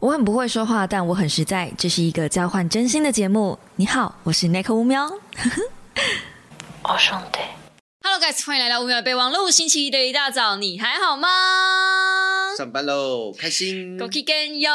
我很不会说话，但我很实在。这是一个交换真心的节目。你好，我是 Nick 乌喵。我 兄弟，Hello guys，欢迎来到五秒备忘录。星期一的一大早，你还好吗？上班喽，开心。Go k i g 哟。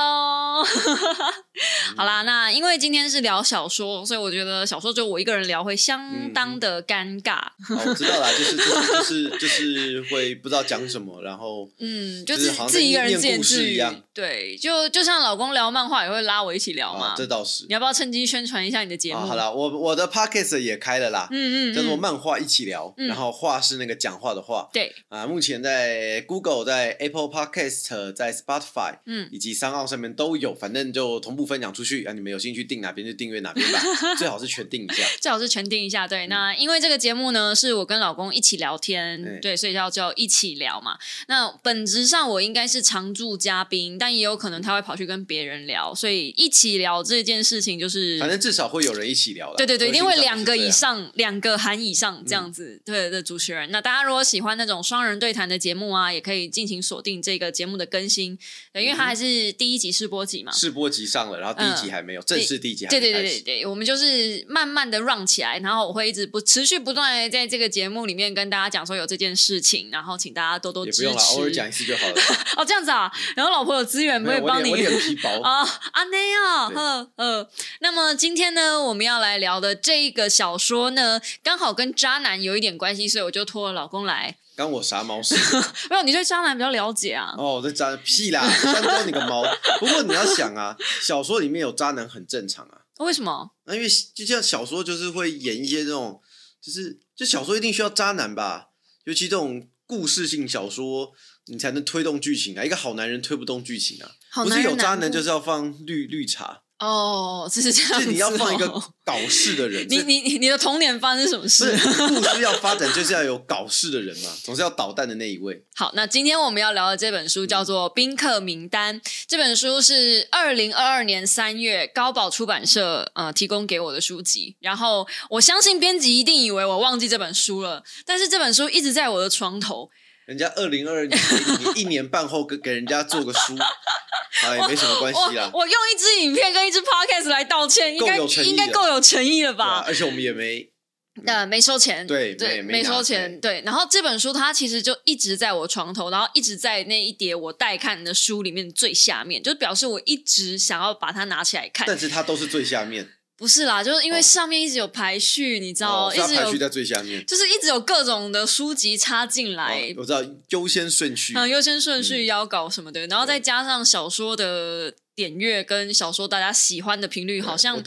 好啦，那因为今天是聊小说，所以我觉得小说只有我一个人聊会相当的尴尬。我知道啦，就是就是就是就是会不知道讲什么，然后嗯，就是自己一个人念故事一样。对，就就像老公聊漫画也会拉我一起聊嘛。这倒是。你要不要趁机宣传一下你的节目？好了，我我的 podcast 也开了啦，嗯嗯，叫做漫画一起聊，然后画是那个讲话的话。对啊，目前在 Google、在 Apple Podcast、在 Spotify，嗯，以及三号上面都有，反正就同步分享出去啊。你们有兴趣订哪边就订阅哪边吧，最好是全订一下。最好是全订一下，对。那因为这个节目呢，是我跟老公一起聊天，对，所以叫叫一起聊嘛。那本质上我应该是常驻嘉宾，但也有可能他会跑去跟别人聊，所以一起聊这件事情就是，反正至少会有人一起聊了。对对对，因为两个以上，两个含以上这样子，对的主持人。那大家如果喜欢那种双人对谈的节目啊，也可以尽情锁定这个节目的更新，因为它还是第一集试播集嘛，试播集上了，然后第一集还没有正式第一集。对对对对对，我们就是慢慢的 run 起来，然后我会一直不持续不断的在这个节目里面跟大家讲说有这件事情，然后请大家多多支持，偶尔讲一次就好了。哦，这样子啊，然后老婆有资源不会帮你，我脸皮薄。啊，阿内啊，呵呃，那么今天呢，我们要来聊的这一个小说呢，刚好跟渣男有一点关系，所以我就托了老公来。刚我啥毛事？没有，你对渣男比较了解啊。哦，这渣屁啦，山东你个毛！不过你要想啊，小说里面有渣男很正常啊。为什么？那因为就像小说就是会演一些这种，就是就小说一定需要渣男吧？尤其这种故事性小说，你才能推动剧情啊。一个好男人推不动剧情啊。不是有渣男就是要放绿绿茶。哦，是这样。是你要放一个搞事的人。你你你你的童年发生什么事？故事要发展就是要有搞事的人嘛，总是要捣蛋的那一位。好，那今天我们要聊的这本书叫做《宾客名单》。这本书是二零二二年三月高宝出版社呃提供给我的书籍。然后我相信编辑一定以为我忘记这本书了，但是这本书一直在我的床头。人家二零二二年你一年半后给给人家做个书，啊 也没什么关系啦。我用一支影片跟一支 podcast 来道歉，应该应该够有诚意了吧？而且我们也没呃没收钱，对对没收钱，对。然后这本书它其实就一直在我床头，然后一直在那一叠我待看的书里面最下面，就表示我一直想要把它拿起来看。但是它都是最下面。不是啦，就是因为上面一直有排序，你知道，一直排序在最下面，就是一直有各种的书籍插进来。我知道优先顺序，嗯，优先顺序要搞什么的，然后再加上小说的点阅跟小说大家喜欢的频率，好像。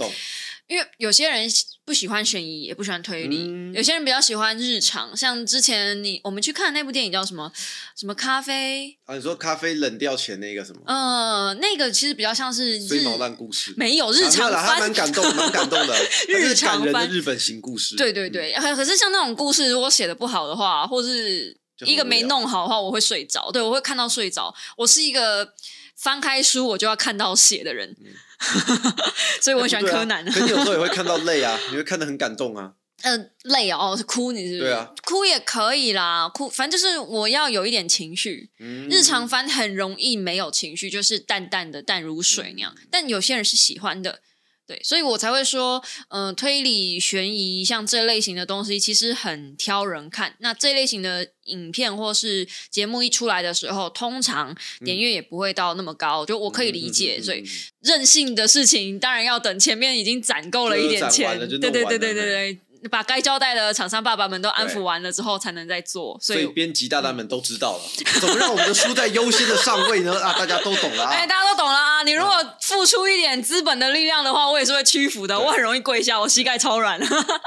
因为有些人不喜欢悬疑，也不喜欢推理；有些人比较喜欢日常，像之前你我们去看那部电影叫什么什么咖啡啊？你说咖啡冷掉前那个什么？嗯，那个其实比较像是追毛烂故事，没有日常番，蛮感动，蛮感动的 日常的日本型故事。对对对，可是像那种故事，如果写的不好的话，或是一个没弄好的话，我会睡着。对我会看到睡着。我是一个翻开书我就要看到写的人。所以我喜欢柯南。可你有时候也会看到泪啊，你会看得很感动啊。呃，泪哦，是哭你是？对啊，哭也可以啦，哭反正就是我要有一点情绪。日常番很容易没有情绪，就是淡淡的淡如水那样。但有些人是喜欢的。对，所以我才会说，嗯，推理悬疑像这类型的东西，其实很挑人看。那这类型的影片或是节目一出来的时候，通常点阅也不会到那么高，就我可以理解。所以任性的事情，当然要等前面已经攒够了一点钱，对对对对对对。把该交代的厂商爸爸们都安抚完了之后，才能再做。所以编辑大大们都知道了，怎么让我们的书在优先的上位呢？啊，大家都懂了。哎，大家都懂了啊！你如果付出一点资本的力量的话，我也是会屈服的。我很容易跪下，我膝盖超软。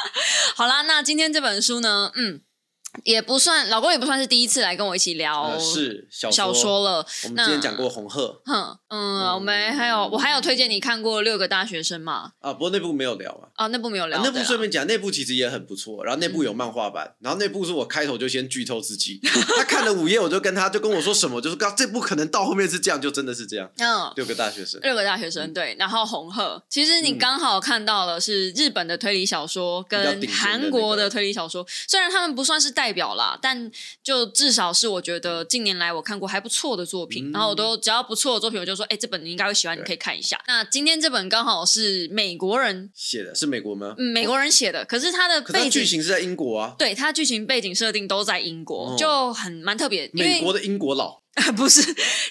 好啦，那今天这本书呢？嗯。也不算，老公也不算是第一次来跟我一起聊是小说了。我们之前讲过《红鹤》，哼，嗯，我们还有我还有推荐你看过《六个大学生》嘛？啊，不过那部没有聊啊。啊，那部没有聊。那部顺便讲，那部其实也很不错。然后那部有漫画版，然后那部是我开头就先剧透自己。他看了五页，我就跟他就跟我说什么，就是刚这部可能到后面是这样，就真的是这样。嗯，六个大学生，六个大学生，对。然后《红鹤》，其实你刚好看到了是日本的推理小说跟韩国的推理小说，虽然他们不算是。代表啦，但就至少是我觉得近年来我看过还不错的作品，嗯然后我都只要不错的作品，我就说，哎、这本你应该会喜欢，你可以看一下。那今天这本刚好是美国人，写的是美国吗？嗯，美国人写的，可是他的背景。剧情是在英国啊，对他剧情背景设定都在英国，哦就很蛮特别。美国的英国佬。不是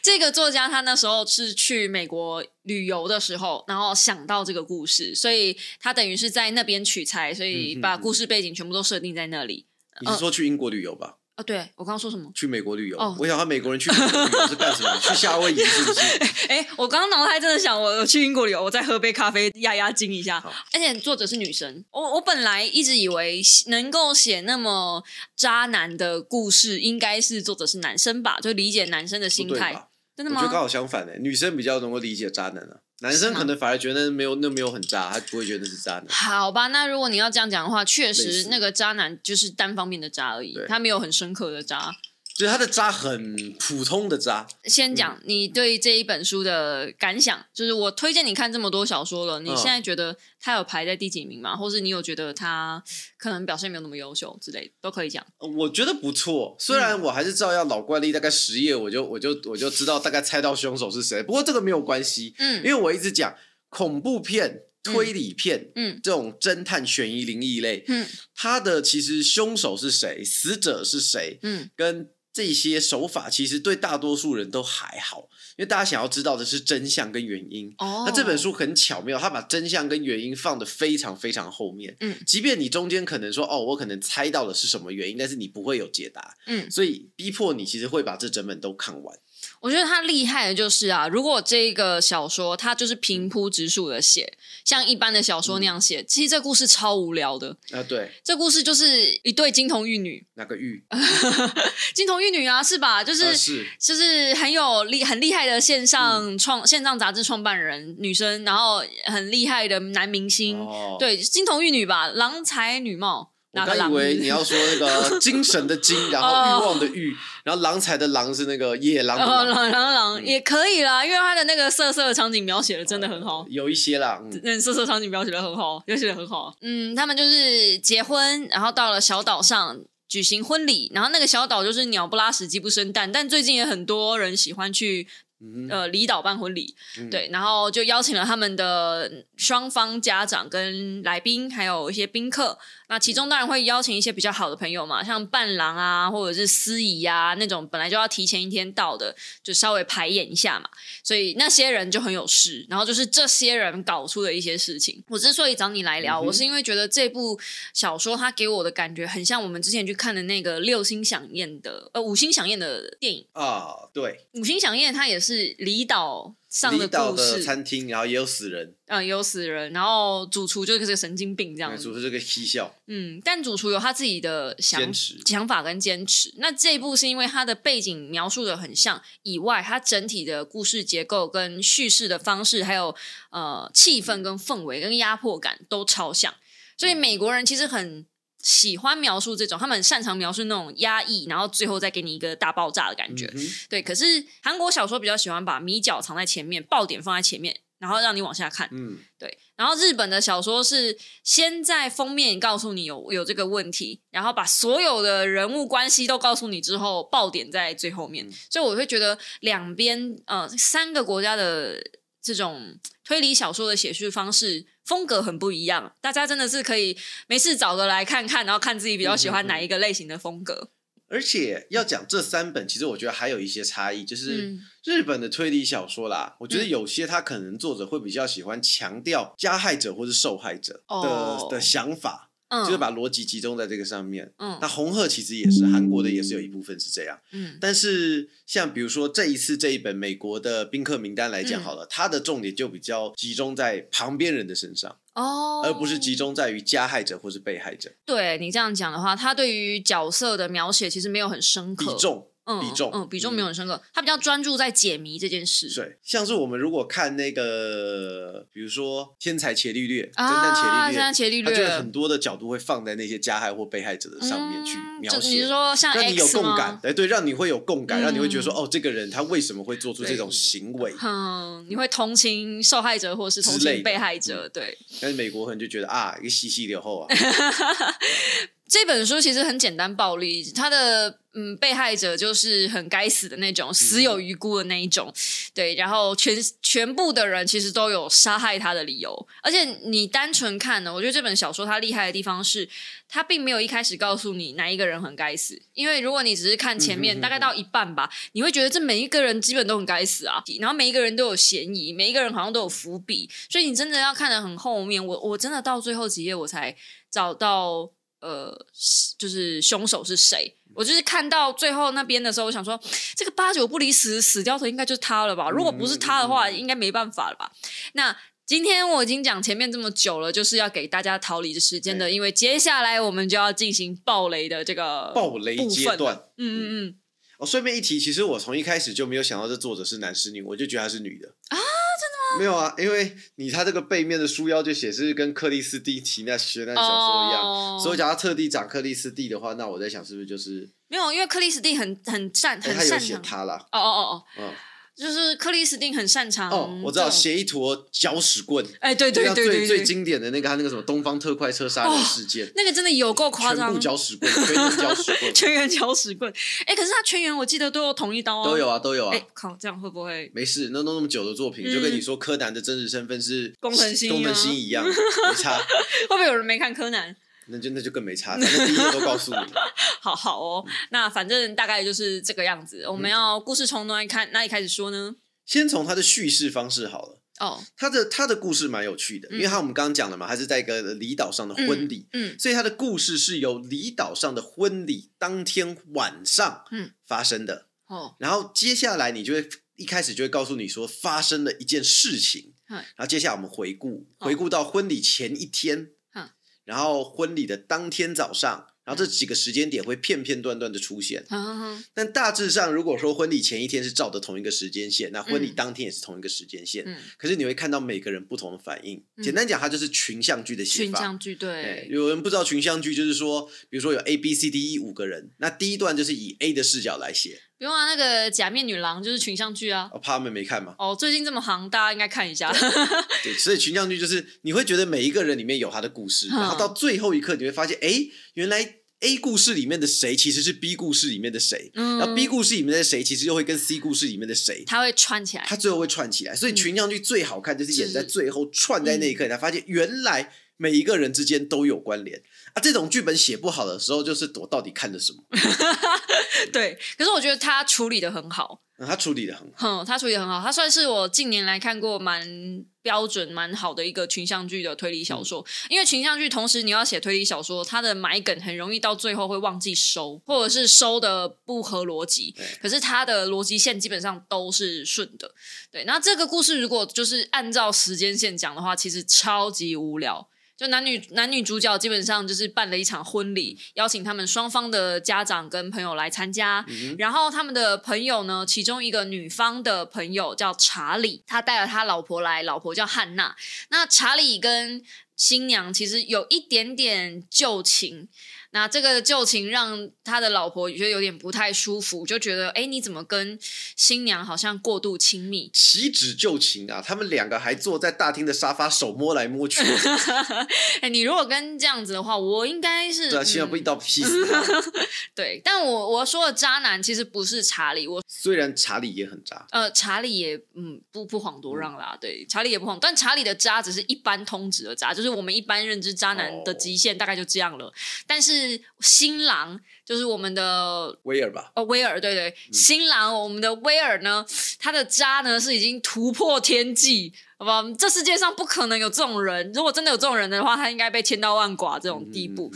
这个作家，他那时候是去美国旅游的时候，然后想到这个故事，所以他等于是在那边取材，所以把故事背景全部都设定在那里。你是说去英国旅游吧？啊，对我刚刚说什么？去美国旅游哦？我想他美国人去美国旅游是干什么？去夏威夷是不是？哎，我刚刚脑袋真的想，我我去英国旅游，我再喝杯咖啡压压惊一下。而且作者是女生，我我本来一直以为能够写那么渣男的故事，应该是作者是男生吧，就理解男生的心态。我觉得刚？好相反呢，女生比较能够理解渣男啊，男生可能反而觉得没有那没有很渣，他不会觉得是渣男。好吧，那如果你要这样讲的话，确实那个渣男就是单方面的渣而已，他没有很深刻的渣。就是他的渣很普通的渣，先讲嗯你对这一本书的感想，就是我推荐你看这么多小说了，你嗯现在觉得他有排在第几名吗？或是你有觉得他可能表现没有那么优秀之类的，都可以讲。呃我觉得不错。虽然我还是照样老惯例，大概十页我就我就我就知道大概猜到凶手是谁。不过这个没有关系，嗯因嗯为我一直讲恐怖片、推理片。嗯这种侦探、悬疑、灵异类，嗯他的其实凶手是谁，死者是谁，嗯跟这些手法其实对大多数人都还好，因为大家想要知道的是真相跟原因。哦，那这本书很巧妙，它把真相跟原因放的非常非常后面。嗯即便你中间可能说哦，我可能猜到的是什么原因，但是你不会有解答。嗯所以逼迫你其实会把这整本都看完。我觉得他厉害的就是啊，如果这个小说他就是平铺直述的写，像一般的小说那样写，其实这故事超无聊的。啊，对，这故事就是一对金童玉女，那个玉 金童玉女啊，是吧？就是、啊是就是很有厉很厉害的线上创、线上杂志创办人女生，然后很厉害的男明星，哦，对金童玉女吧，郎才女貌，我以为你 要说那个 精神的精，然后欲望的欲，然后郎才的郎是那个野狼的哦，狼，郎郎郎也可以啦，因为他的那个色色的场景描写的真的很好。有一些啦，嗯嗯，色色场景描写的很好，描写的很好。嗯，他们就是结婚，然后到了小岛上举行婚礼，然后那个小岛就是鸟不拉屎，鸡不生蛋，但最近也很多人喜欢去嗯呃离岛办婚礼，嗯对，然后就邀请了他们的双方家长跟来宾，还有一些宾客。那其中当然会邀请一些比较好的朋友嘛，像伴郎啊，或者是司仪啊那种，本来就要提前一天到的，就稍微排演一下嘛。所以那些人就很有事，然后就是这些人搞出的一些事情。我之所以找你来聊，嗯我是因为觉得这部小说它给我的感觉很像我们之前去看的那个六星响宴的呃五星响宴的电影。啊，对，五星响宴它也是离岛上的离岛的故事，餐厅，然后也有死人，呃，有死人，然后主厨就是个神经病这样。子，主厨是个嬉笑，嗯，但主厨有他自己的想坚持。想法跟坚持。那这一部是因为它的背景描述的很像，以外，它整体的故事结构跟叙事的方式，还有呃气氛跟氛围跟压迫感都超像，所以美国人其实很。喜欢描述这种，他们很擅长描述那种压抑，然后最后再给你一个大爆炸的感觉。嗯对，可是韩国小说比较喜欢把米角藏在前面，爆点放在前面，然后让你往下看。嗯，对，然后日本的小说是先在封面告诉你有有这个问题，然后把所有的人物关系都告诉你之后，爆点在最后面。嗯所以我会觉得两边呃三个国家的这种推理小说的写叙方式风格很不一样，大家真的是可以没事找个来看看，然后看自己比较喜欢哪一个类型的风格。而且要讲这三本，其实我觉得还有一些差异，就是嗯。日本的推理小说啦，我觉得嗯有些他可能作者会比较喜欢强调加害者或是受害者的、哦。的想法，嗯，就是把逻辑集中在这个上面。嗯那红鹤其实也是韩国的，也是有一部分是这样。嗯但是像比如说这一次这一本美国的宾客名单来讲嗯好了，它的重点就比较集中在旁边人的身上，哦，而不是集中在于加害者或是被害者。对你这样讲的话，他对于角色的描写其实没有很深刻，比重，嗯比重嗯，比重没有很深刻，他比较专注在解谜这件事。对，像是我们如果看那个，比如说《天才伽利略》侦啊，探伽利略侦探，伽利他就很多的角度会放在那些加害或被害者的上面去嗯描就你是。说像让你有共感，哎，对，让你会有共感，嗯让你会觉得说，哦，这个人他为什么会做出这种行为？嗯，你会同情受害者，或是同情被害者，对。但是美国人就觉得啊，一个西西流后啊，这本书其实很简单暴力，它的嗯被害者就是很该死的那种，死有余辜的那一种，对，然后全全部的人其实都有杀害他的理由，而且你单纯看呢，我觉得这本小说它厉害的地方是，它并没有一开始告诉你哪一个人很该死，因为如果你只是看前面大概到一半吧，你会觉得这每一个人基本都很该死啊，然后每一个人都有嫌疑，每一个人好像都有伏笔，所以你真的要看得很后面，我我真的到最后几页我才找到。呃，就是凶手是谁？我就是看到最后那边的时候，我想说，这个八九不离十死掉头应该就是他了吧？如果不是他的话，应该没办法了吧？那今天我已经讲前面这么久了，就是要给大家逃离的时间的，因为接下来我们就要进行暴雷的这个暴雷阶段。嗯嗯嗯。哦，顺便一提，其实我从一开始就没有想到这作者是男是女，我就觉得她是女的啊，真的吗？没有啊，因为你他这个背面的书腰就写是跟克里斯蒂奇那学那小说一样，所以假如特地讲克里斯蒂的话，那我在想是不是就是没有，因为克里斯蒂很很擅很擅长他啦。哦哦哦，嗯。就是克里斯汀很擅长哦，我知道写一坨搅屎棍，哎，对对对对最最经典的那个他那个什么东方特快车杀人事件，那个真的有够夸张，全部搅屎棍，全员搅屎棍，全员搅屎棍。哎，可是他全员我记得都有同一刀哦，都有啊，都有啊。哎，靠，这样会不会没事？那弄那么久的作品，就跟你说柯南的真实身份是工藤新工藤新一样，没差。会不会有人没看柯南？那就那就更没差，反正第一个都告诉你。好好哦，那反正大概就是这个样子。我们要故事从哪里看？哪里开始说呢？先从他的叙事方式好了。哦，他的他的故事蛮有趣的，因为他我们刚刚讲了嘛，他是在一个离岛上的婚礼，嗯，所以他的故事是由离岛上的婚礼当天晚上嗯发生的。哦，然后接下来你就会一开始就会告诉你说发生了一件事情，嗯，然后接下来我们回顾回顾到婚礼前一天，嗯，然后婚礼的当天早上。然后这几个时间点会片片段段的出现，但大致上如果说婚礼前一天是照的同一个时间线，那婚礼当天也是同一个时间线。可是你会看到每个人不同的反应。简单讲，它就是群像剧的写法。群像剧对。有人不知道群像剧就是说，比如说有 A B C D E 五个人，那第一段就是以 A 的视角来写。不用啊，那个假面女郎就是群像剧啊。我怕他们没看嘛。哦，最近这么行，大家应该看一下。对，所以群像剧就是你会觉得每一个人里面有他的故事，然后到最后一刻你会发现，哎，原来。A 故事里面的谁其实是 B 故事里面的谁，然后 B 故事里面的谁其实又会跟 C 故事里面的谁，他会串起来，他最后会串起来。所以群像剧最好看就是演在最后串在那一刻，才发现原来每一个人之间都有关联啊！这种剧本写不好的时候，就是我到底看的什么？对，可是我觉得他处理的很好。他处理的很好，他处理的很好，他算是我近年来看过蛮标准、蛮好的一个群像剧的推理小说。因为群像剧同时你要写推理小说，它的埋梗很容易到最后会忘记收，或者是收的不合逻辑。可是它的逻辑线基本上都是顺的。对，那这个故事如果就是按照时间线讲的话，其实超级无聊。就男女男女主角基本上就是办了一场婚礼，邀请他们双方的家长跟朋友来参加。然后他们的朋友呢，其中一个女方的朋友叫查理，他带了他老婆来，老婆叫汉娜。那查理跟新娘其实有一点点旧情。那这个旧情让他的老婆觉得有点不太舒服，就觉得哎，你怎么跟新娘好像过度亲密？岂止旧情啊，他们两个还坐在大厅的沙发手摸来摸去。哎，你如果跟这样子的话，我应该是对不一刀劈死他。对，但我我说的渣男其实不是查理，我虽然查理也很渣，呃，查理也嗯不不遑多让啦，对，查理也不遑，但查理的渣只是一般通指的渣，就是我们一般认知渣男的极限大概就这样了，但是。是新郎，就是我们的威尔吧？哦，威尔，对对，新郎，我们的威尔呢，他的渣呢是已经突破天际，好吧？这世界上不可能有这种人，如果真的有这种人的话，他应该被千刀万剐这种地步，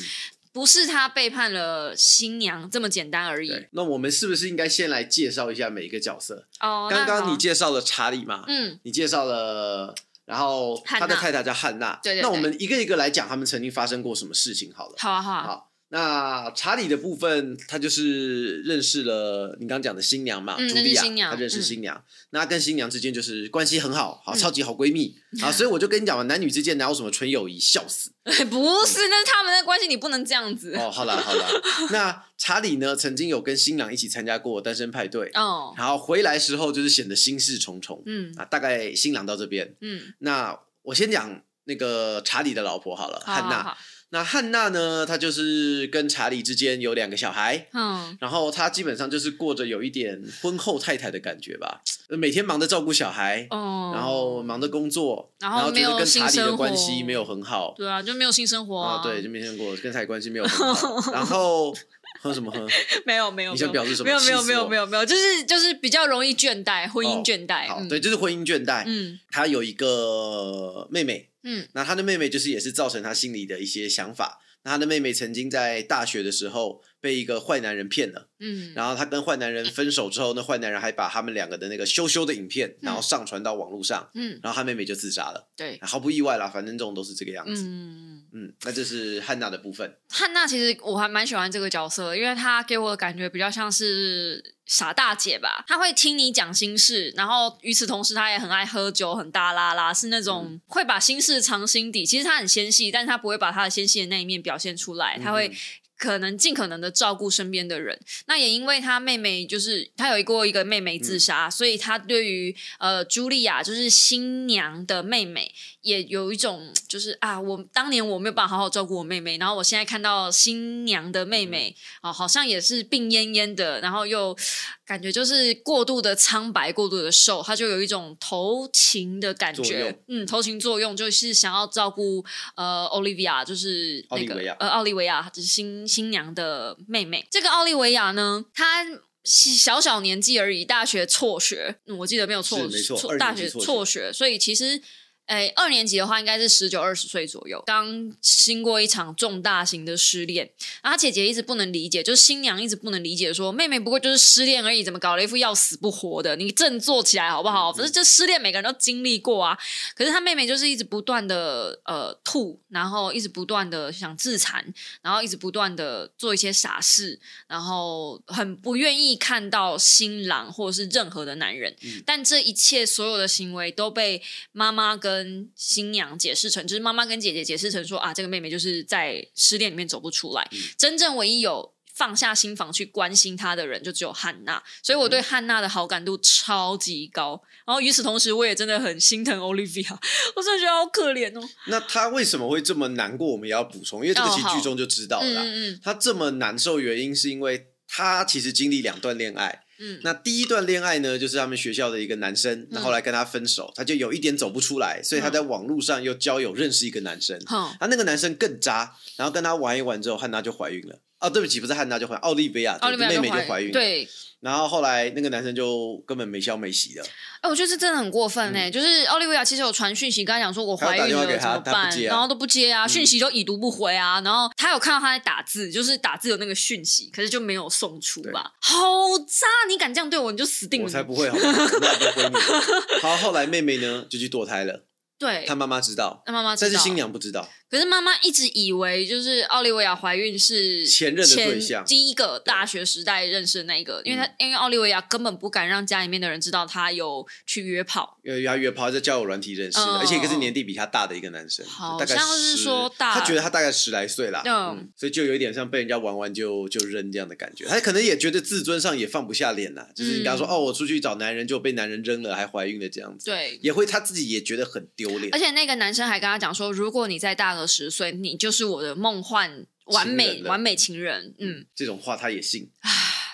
不是他背叛了新娘这么简单而已。那我们是不是应该先来介绍一下每一个角色？哦，刚刚你介绍了查理嘛？嗯，你介绍了。然后他的太太叫汉娜，对对。那我们一个一个来讲，他们曾经发生过什么事情？好了，好啊，好啊。好，那查理的部分，他就是认识了你刚刚讲的新娘嘛，朱莉亚，他认识新娘。那跟新娘之间就是关系很好，好，超级好闺蜜啊。所以我就跟你讲嘛，男女之间哪有什么纯友谊？笑死！不是，那是他们的关系，你不能这样子。哦，好了好了。那查理呢，曾经有跟新郎一起参加过单身派对哦，然后回来时候就是显得心事重重。嗯啊，大概新郎到这边，嗯，那我先讲那个查理的老婆好了，汉娜。那汉娜呢，她就是跟查理之间有两个小孩，嗯，然后她基本上就是过着有一点婚后太太的感觉吧，每天忙着照顾小孩，哦，然后忙着工作，然后没有跟查理的关系没有很好对啊，就没有性生活啊，对，就没见过跟查理关系没有很好，然后喝什么喝？没有没有，你想表示什么没有没有没有没有没有，就是就是比较容易倦怠，婚姻哦倦怠。对，就是婚姻倦怠。嗯他有一个妹妹，嗯那他的妹妹就是也是造成他心里的一些想法。那他的妹妹曾经在大学的时候被一个坏男人骗了，嗯，然后他跟坏男人分手之后，那坏男人还把他们两个的那个羞羞的影片，然后上传到网络上，嗯然后他妹妹就自杀了。对，毫不意外啦，反正这种都是这个样子。嗯。嗯，那就是汉娜的部分。汉娜其实我还蛮喜欢这个角色，因为她给我的感觉比较像是傻大姐吧，她会听你讲心事，然后与此同时她也很爱喝酒，很大拉拉，是那种会把心事藏心底。其实她很纤细，但是她不会把她的纤细的那一面表现出来，她会。可能尽可能的照顾身边的人，那也因为她妹妹就是她有一过一个妹妹自杀，所以她对于呃茱莉亚就是新娘的妹妹也有一种 就是啊，我当年我没有办法好好照顾我妹妹，然后我现在看到新娘的妹妹啊、好像也是病恹恹的，然后又 感觉就是过度的苍白、过度的瘦，她就有一种投情的感作觉，嗯，投情作用就是想要照顾呃 Olivia，就是那个奥利维亚。呃奥利维亚，就是新新娘的妹妹。这个奥利维亚呢，她。小小年纪而已，大学辍学，嗯我记得没有错错大学辍学，所以其实诶，二年级的话应该是十九二十岁左右，刚经过一场重大型的失恋，然后他姐姐一直不能理解，就是新娘一直不能理解说妹妹不过就是失恋而已，怎么搞了一副要死不活的？你振作起来好不好？反正这失恋每个人都经历过啊。可是他妹妹就是一直不断的呃吐，然后一直不断的想自残，然后一直不断的做一些傻事，然后很不愿意看到新郎或者是任何的男人。但这一切所有的行为都被妈妈跟新娘解释成，就是妈妈跟姐姐解释成说啊，这个妹妹就是在失恋里面走不出来。真正唯一有放下心房去关心她的人，就只有汉娜。所以我对汉娜的好感度超级高。然后与此同时，我也真的很心疼 Olivia，我真的觉得好可怜哦。那她为什么会这么难过？我们也要补充，因为这个其实哦好剧中就知道了啦。嗯嗯他这么难受，原因是因为他其实经历两段恋爱。嗯。那第一段恋爱呢，就是他们学校的一个男生，那后来跟他分手，他就有一点走不出来，所以他在网络上又交友认识一个男生，嗯，他那个男生更渣，然后跟他玩一玩之后，汉娜就怀孕了。哦，对不起，不是汉娜就怀，奥利维亚，奥利维亚妹妹就怀怀孕了。，对，然后后来那个男生就根本没消没息的，哎，我觉得这真的很过分哎、就是奥利维亚其实有传讯息跟他讲说我怀孕了怎么办，然后都不接啊，讯息都已读不回啊，然后他有看到他在打字，就是打字有那个讯息，可是就没有送出吧，好渣！你敢这样对我，你就死定了。我才不会好？好，后来妹妹呢就去堕胎了，对，她妈妈知道，那妈妈知道但是新娘不知道。可是妈妈一直以为就是奥利维亚怀孕是前任的对象。嗯第一个大学时代认识的那一个，因为他因为奥利维亚根本不敢让家里面的人知道他有去约炮，因为他约炮在交友软体认识的，嗯。而且一个是年纪比他大的一个男生，好大概像是说大他觉得他大概十来岁啦，嗯。嗯，所以就有一点像被人家玩完就就扔这样的感觉。他可能也觉得自尊上也放不下脸啦，就是你刚刚说、嗯哦，我出去找男人就被男人扔了，还怀孕了这样子，对。也会他自己也觉得很丢脸。而。且那个男生还跟他讲说，如果你在大个十岁，你就是我的梦幻完美完美情人。嗯，这种话他也信，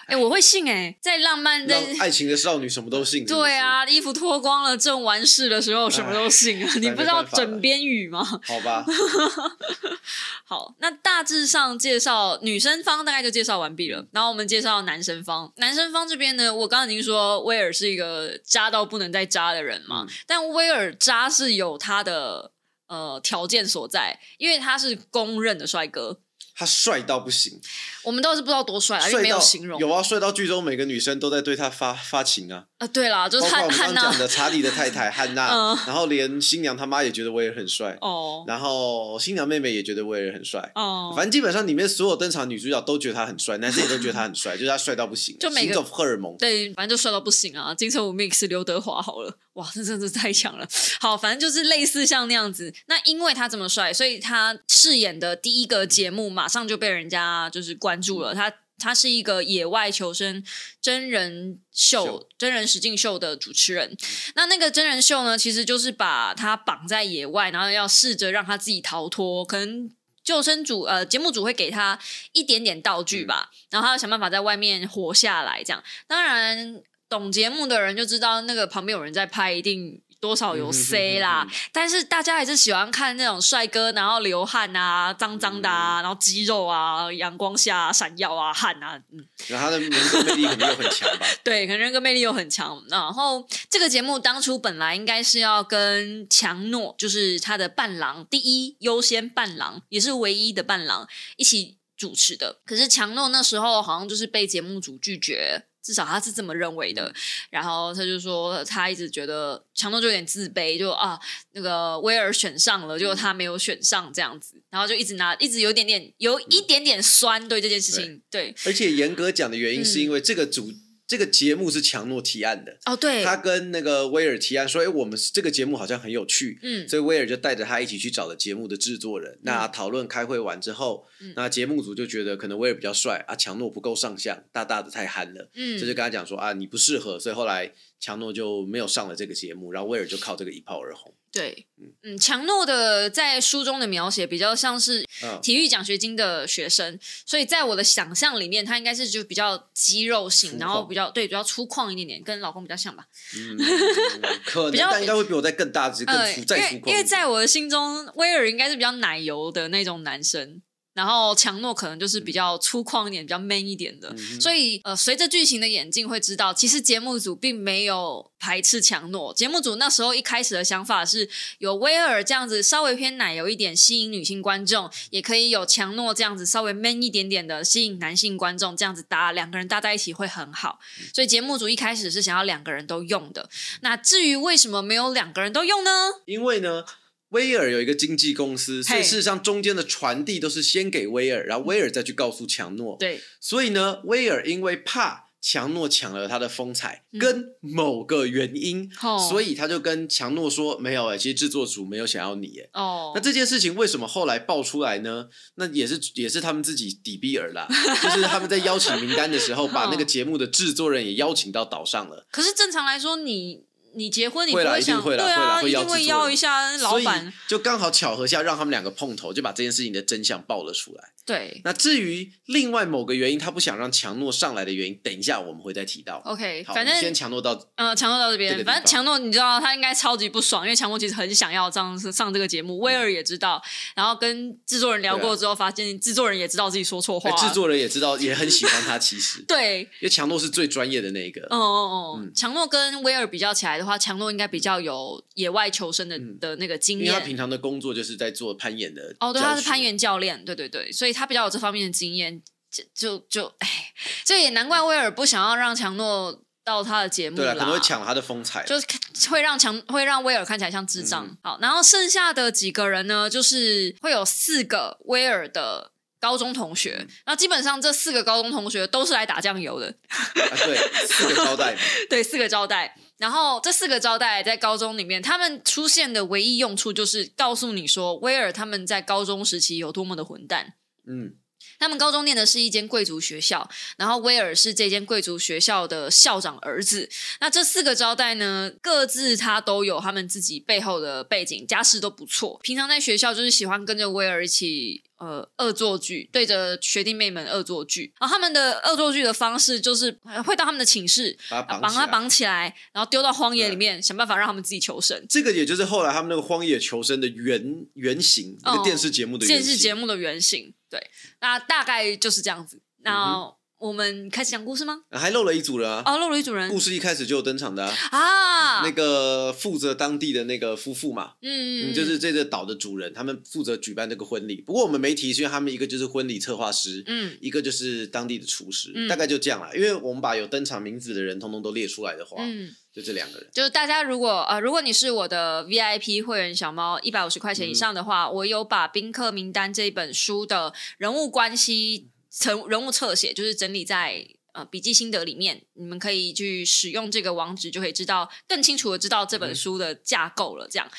哎、我会信哎、在浪漫的让爱情的少女什么都信。是是对，啊，衣服脱光了正完事的时候，什么都信啊！你不知道枕边语吗？好吧，好，那大致上介绍女生方大概就介绍完毕了，然后我们介绍男生方。男生方这边呢，我刚刚已经说威尔是一个渣到不能再渣的人嘛，但威尔渣是有他的呃条件所在，因为他是公认的帅哥。他帅到不行，我们倒是不知道多帅啊，因为没有形容。有啊，帅到剧中每个女生都在对他发发情啊。啊，对啦，就是汉娜讲的查理的太太 汉娜，嗯然后连新娘他妈也觉得威尔很帅，哦然后新娘妹妹也觉得威尔很帅。哦，反正基本上里面所有登场女主角都觉得他很帅，男生也都觉得他很帅，就是他帅到不行，就每个行走荷尔蒙。对，反正就帅到不行啊！金城武 mix 刘德华好了，哇，这真的是太强了。好，反正就是类似像那样子。那因为他这么帅，所以他饰演的第一个节目马上就被人家就是关注了。他他是一个野外求生真人秀、真人实境秀的主持人。那那个真人秀呢，其实就是把他绑在野外，然后要试着让他自己逃脱，可能。救生组呃节目组会给他一点点道具吧，然后他要想办法在外面活下来。这样，当然懂节目的人就知道，那个旁边有人在拍，一定。多少有 C 啦，但是大家还是喜欢看那种帅哥，然后流汗啊，脏脏的啊，然后肌肉啊，阳光下闪耀啊，汗啊，嗯，然后他的人格魅力肯定又很强吧？对，可能人格魅力又很强。然后这个节目当初本来应该是要跟强诺，就是他的伴郎，第一优先伴郎，也是唯一的伴郎一起主持的。可是强诺那时候好像就是被节目组拒绝。至少他是这么认为的，然后他就说他一直觉得强东就有点自卑，就啊那个威尔选上了，就他没有选上这样子，然后就一直拿一直有点点有一点点酸对这件事情，对，而且严格讲的原因是因为这个主。这个节目是强诺提案的哦，对，他跟那个威尔提案说：“哎，我们这个节目好像很有趣。”嗯，所以威尔就带着他一起去找了节目的制作人。那讨论开会完之后，那节目组就觉得可能威尔比较帅啊，强诺不够上相，大大的太憨了。嗯，这就跟他讲说啊，你不适合，所以后来强诺就没有上了这个节目，然后威尔就靠这个一炮而红。对，嗯，强诺的在书中的描写比较像是体育奖学金的学生，所以在我的想象里面，他应该是就比较肌肉型，然后比较对比较粗犷一点点，跟老公比较像吧。嗯，可 能但应该会比我在更大只、更粗、再粗犷。因为在我的心中，威尔应该是比较奶油的那种男生。然后强诺可能就是比较粗犷一点、比较 man 一点的，所以呃，随着剧情的演进，会知道其实节目组并没有排斥强诺。节目组那时候一开始的想法是有威尔这样子稍微偏奶油一点，吸引女性观众，也可以有强诺这样子稍微 man 一点点的，吸引男性观众，这样子搭两个人搭在一起会很好。所以节目组一开始是想要两个人都用的。那至于为什么没有两个人都用呢？因为呢。威尔有一个经纪公司，所以事实上中间的传递都是先给威尔，然后威尔再去告诉强诺。对，所以呢，威尔因为怕强诺抢了他的风采，跟某个原因，所以他就跟强诺说：“没有哎，其实制作组没有想要你。”哎，哦，那这件事情为什么后来爆出来呢？那也是也是他们自己底比尔啦，就是他们在邀请名单的时候，把那个节目的制作人也邀请到岛上了。可是正常来说，你。你结婚，你不会想对啊，一定会邀一下老板，就刚好巧合下让他们两个碰头，就把这件事情的真相爆了出来。对，那至于另外某个原因，他不想让强诺上来的原因，等一下我们会再提到。OK，好，反正先强诺到，呃，强诺到这边，反正强诺你知道他应该超级不爽，因为强诺其实很想要上上这个节目，威尔也知道，然后跟制作人聊过之后，发现制作人也知道自己说错话，制作人也知道，也很喜欢他，其实。对，因为强诺是最专业的那个。哦哦哦，强诺跟威尔比较起来的话，强诺应该比较有野外求生的的那个经验，因为他平常的工作就是在做攀岩的。哦，对，他是攀岩教练，对对对，所以他比较有这方面的。经验就就就哎，这也难怪威尔不想要让强诺到他的节目了，可能会抢他的风采，就是会让强会让威尔看起来像智障。好，然后剩下的几个人呢，就是会有四个威尔的高中同学，那基本上这四个高中同学都是来打酱油的。对，四个招待，对，四个招待。然后这四个招待在高中里面，他们出现的唯一用处就是告诉你说，威尔他们在高中时期有多么的混蛋。嗯。他们高中念的是一间贵族学校，然后威尔是这间贵族学校的校长儿子。那这四个招待呢，各自他都有他们自己背后的背景，家世都不错。平常在学校就是喜欢跟着威尔一起呃恶作剧，对着学弟妹们恶作剧。然后他们的恶作剧的方式就是会到他们的寝室，把他绑起来，然后丢到荒野里面，想办法让他们自己求生。这个也就是后来他们那个荒野求生的原原型，一个电视节目的电视节目的原型。对，那大概就是这样子。那我们开始讲故事吗？还漏了一组人啊！哦，漏了一组人。故事一开始就有登场的啊，那个负责当地的那个夫妇嘛，嗯，嗯就是这个岛的主人，他们负责举办这个婚礼。不过我们没提，是因为他们一个就是婚礼策划师，嗯，一个就是当地的厨师，大概就这样了。因为我们把有登场名字的人通通都列出来的话，嗯。就这两个人，就是大家如果呃，如果你是我的 VIP 会员小猫，一百五十块钱以上的话，我有把《宾客名单》这一本书的人物关系成人物侧写，就是整理在呃笔记心得里面，你们可以去使用这个网址，就可以知道更清楚的知道这本书的架构了。这样，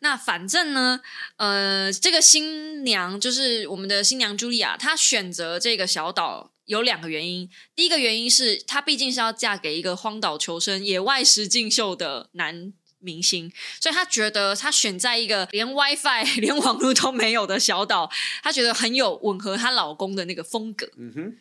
那反正呢，呃，这个新娘就是我们的新娘茱莉亚，她选择这个小岛。有两个原因，第一个原因是她毕竟是要嫁给一个荒岛求生、野外实境秀的男明星，所以他觉得他选在一个 连 WiFi、连网络都没有的小岛，他觉得很有吻合她老公的那个风格。嗯哼，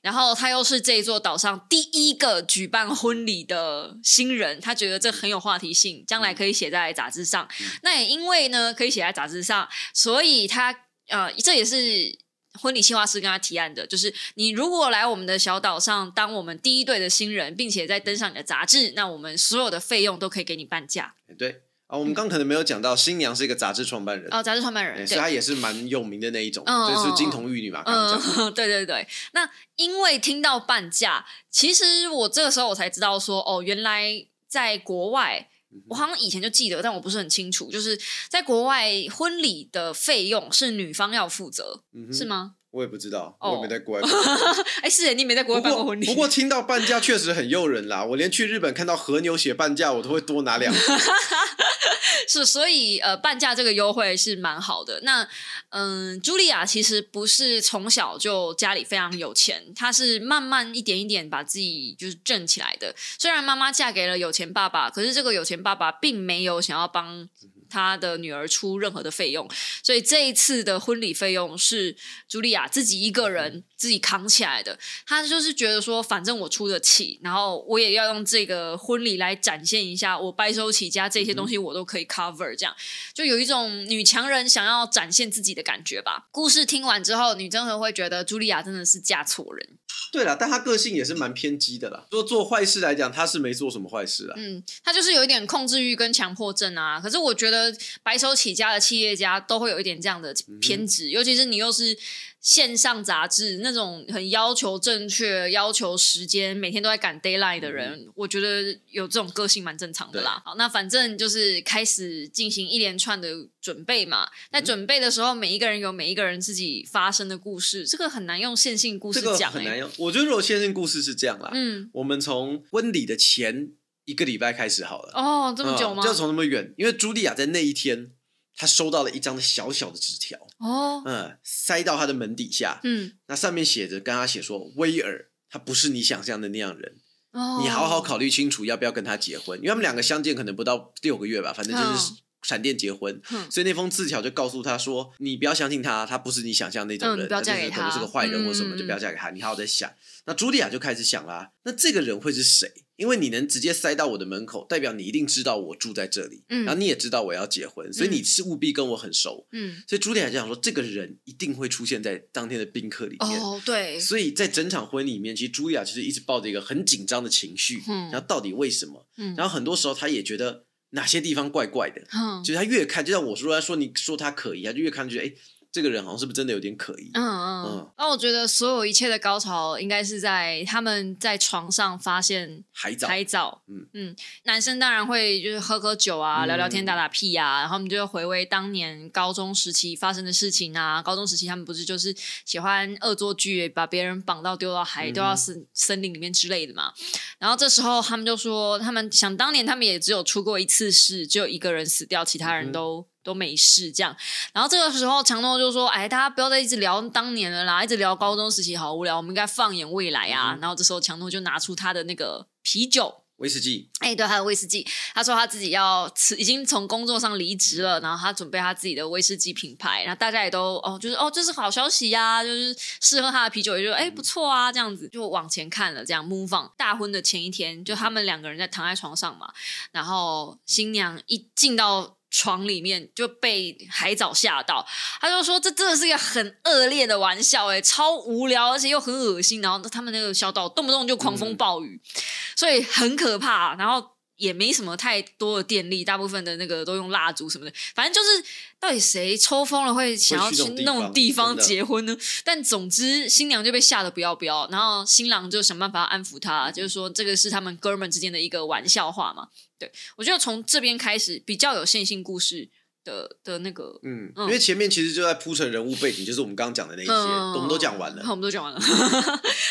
然后他又是这一座岛上第一个举办婚礼的新人，他觉得这很有话题性，将来可以写在杂志上。那也因为呢可以写在杂志上，所以他呃这也是。婚礼计划师跟他提案的，就是你如果来我们的小岛上当我们第一对的新人，并且再登上你的杂志，那我们所有的费用都可以给你半价。对啊，我们刚可能没有讲到，新娘是一个杂志创办人，哦，杂志创办人，对，所以她也是蛮有名的那一种，嗯就是金童玉女嘛。刚刚讲，嗯，对对对。那因为听到半价，其实我这个时候我才知道说，哦，原来在国外，我好像以前就记得，但我不是很清楚，就是在国外婚礼的费用是女方要负责，嗯是吗？我也不知道，哦我也没在国外。哎，是耶你没在国外办过婚礼，不过听到半价确实很诱人啦，我连去日本看到和牛写半价，我都会多拿两个。是，所以呃，半价这个优惠是蛮好的。那嗯，茱莉亚其实不是从小就家里非常有钱，她是慢慢一点一点把自己就是挣起来的。虽然妈妈嫁给了有钱爸爸，可是这个有钱爸爸并没有想要帮。他的女儿出任何的费用，所以这一次的婚礼费用是茱莉亚自己一个人自己扛起来的。她就是觉得说，反正我出得起，然后我也要用这个婚礼来展现一下我白手起家这些东西我都可以 cover，这样就有一种女强人想要展现自己的感觉吧。故事听完之后，你真的会觉得茱莉亚真的是嫁错人。对了，但他个性也是蛮偏激的啦。说做坏事来讲，他是没做什么坏事啊。嗯，他就是有一点控制欲跟强迫症啊。可是我觉得白手起家的企业家都会有一点这样的偏执，尤其是你又是线上杂志那种很要求正确、要求时间，每天都在赶 d a y l i g h t 的人，我觉得有这种个性蛮正常的啦。好，那反正就是开始进行一连串的准备嘛。在准备的时候，每一个人有每一个人自己发生的故事，这个很难用线性故事讲、欸。很难用。我觉得如果线性故事是这样啦，嗯，我们从婚礼的前一个礼拜开始好了。哦，这么久吗？嗯就从那么远，因为茱莉亚在那一天，她收到了一张小小的纸条，哦，嗯，塞到他的门底下，嗯，那上面写着，跟他写说，威尔他不是你想象的那样人，哦，你好好考虑清楚要不要跟他结婚，因为他们两个相见可能不到六个月吧，反正就是嗯闪电结婚，嗯所以那封字条就告诉他说，你不要相信他，他不是你想象那种人，嗯不要嫁给他就是可能是个坏人或什么，嗯就不要嫁给他，你好好在想。那茱莉亚就开始想啦，那这个人会是谁？因为你能直接塞到我的门口，代表你一定知道我住在这里，嗯然后你也知道我要结婚，所以你是务必跟我很熟。嗯，所以朱莉亚就想说，这个人一定会出现在当天的宾客里面。哦，对，所以在整场婚礼里面，其实茱莉亚其实一直抱着一个很紧张的情绪，嗯然后到底为什么？嗯然后很多时候她也觉得哪些地方怪怪的，嗯就是她越看，就像我说，她说你说她可疑，她就越看就觉得，哎，这个人好像是不是真的有点可疑？嗯嗯嗯，那我觉得所有一切的高潮应该是在他们在床上发现海藻，海藻。嗯嗯，男生当然会就是喝喝酒啊，嗯聊聊天，打打屁啊，然后他们就会回味当年高中时期发生的事情啊。高中时期他们不是就是喜欢恶作剧，把别人绑到丢到海、嗯丢到森森林里面之类的嘛。然后这时候他们就说，他们想当年他们也只有出过一次事，只有一个人死掉，其他人嗯都。都没事，这样。然后这个时候，强东就说：“哎，大家不要再一直聊当年了啦，一直聊高中时期好无聊，我们应该放眼未来啊。嗯然后这时候，强东就拿出他的那个啤酒，威士忌，哎，对，他的威士忌。他说他自己要辞，已经从工作上离职了，然后他准备他自己的威士忌品牌。然后大家也都哦，就是哦，这是好消息呀、就是试喝他的啤酒，也就哎不错啊，这样子就往前看了。这样 move on。大婚的前一天，就他们两个人在躺在床上嘛，然后新娘一进到。床里面就被海藻吓到，他就说这真的是一个很恶劣的玩笑、哎，超无聊，而且又很恶心。然后他们那个小岛动不动就狂风暴雨，所以很可怕。然后也没什么太多的电力，大部分的那个都用蜡烛什么的。反正就是到底谁抽风了会想要去那种地方结婚呢？但总之新娘就被吓得不要不要，然后新郎就想办法安抚她，就是说这个是他们哥们之间的一个玩笑话嘛。对我觉得从这边开始比较有线性故事。的的那个，嗯，嗯因为前面其实就在铺陈人物背景，就是我们刚刚讲的那些，嗯我们都讲完了。好我们都讲完了。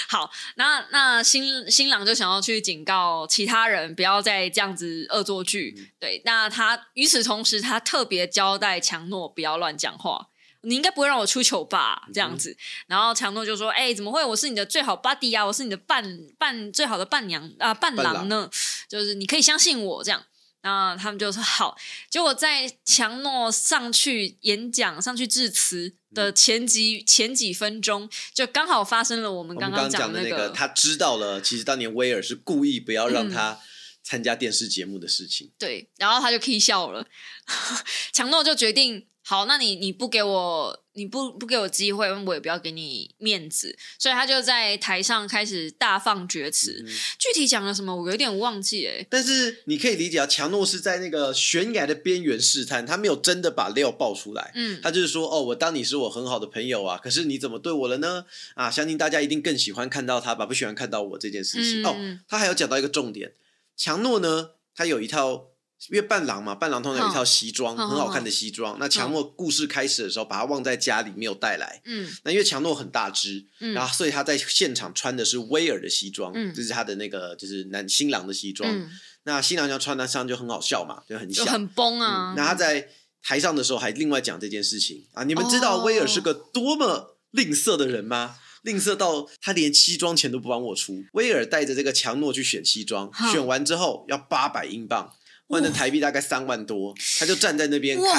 好，那那新新郎就想要去警告其他人不要再这样子恶作剧。嗯对，那他与此同时，他特别交代强诺不要乱讲话。你应该不会让我出糗吧？这样子，然后强诺就说：“哎、怎么会？我是你的最好 buddy 啊，我是你的伴伴最好的伴娘啊，伴郎呢，就是你可以相信我这样。”然后他们就说好。结果在强诺上去演讲、上去致辞的前几前几分钟，就刚好发生了我们刚刚讲讲的那个，个，他知道了，其实当年威尔是故意不要让嗯他参加电视节目的事情。对，然后他就 k 笑了。强诺就决定，好，那你你不给我，你不不给我机会，我也不要给你面子，所以他就在台上开始大放厥词。嗯 具体讲了什么，我有点忘记哎。但是你可以理解啊，强诺是在那个悬崖的边缘试探，他没有真的把料爆出来。嗯他就是说，哦，我当你是我很好的朋友啊，可是你怎么对我了呢？啊，相信大家一定更喜欢看到他吧，不喜欢看到我这件事情。嗯哦，他还有讲到一个重点，强诺呢，他有一套。因为伴郎嘛，伴郎通常有一套西装，很好看的西装。那强诺故事开始的时候，把他忘在家里，没有带来。嗯那因为强诺很大只，嗯然后所以他在现场穿的是威尔的西装，嗯这是他的那个就是男新郎的西装。嗯，那新郎要穿得上就很好笑嘛，就很像。就很崩啊嗯。那他在台上的时候还另外讲这件事情啊，你们知道哦威尔是个多么吝啬的人吗？吝啬到他连西装钱都不帮我出。威尔带着这个强诺去选西装，哈选完之后要八百英镑。换成台币大概三万多，他就站在那边看，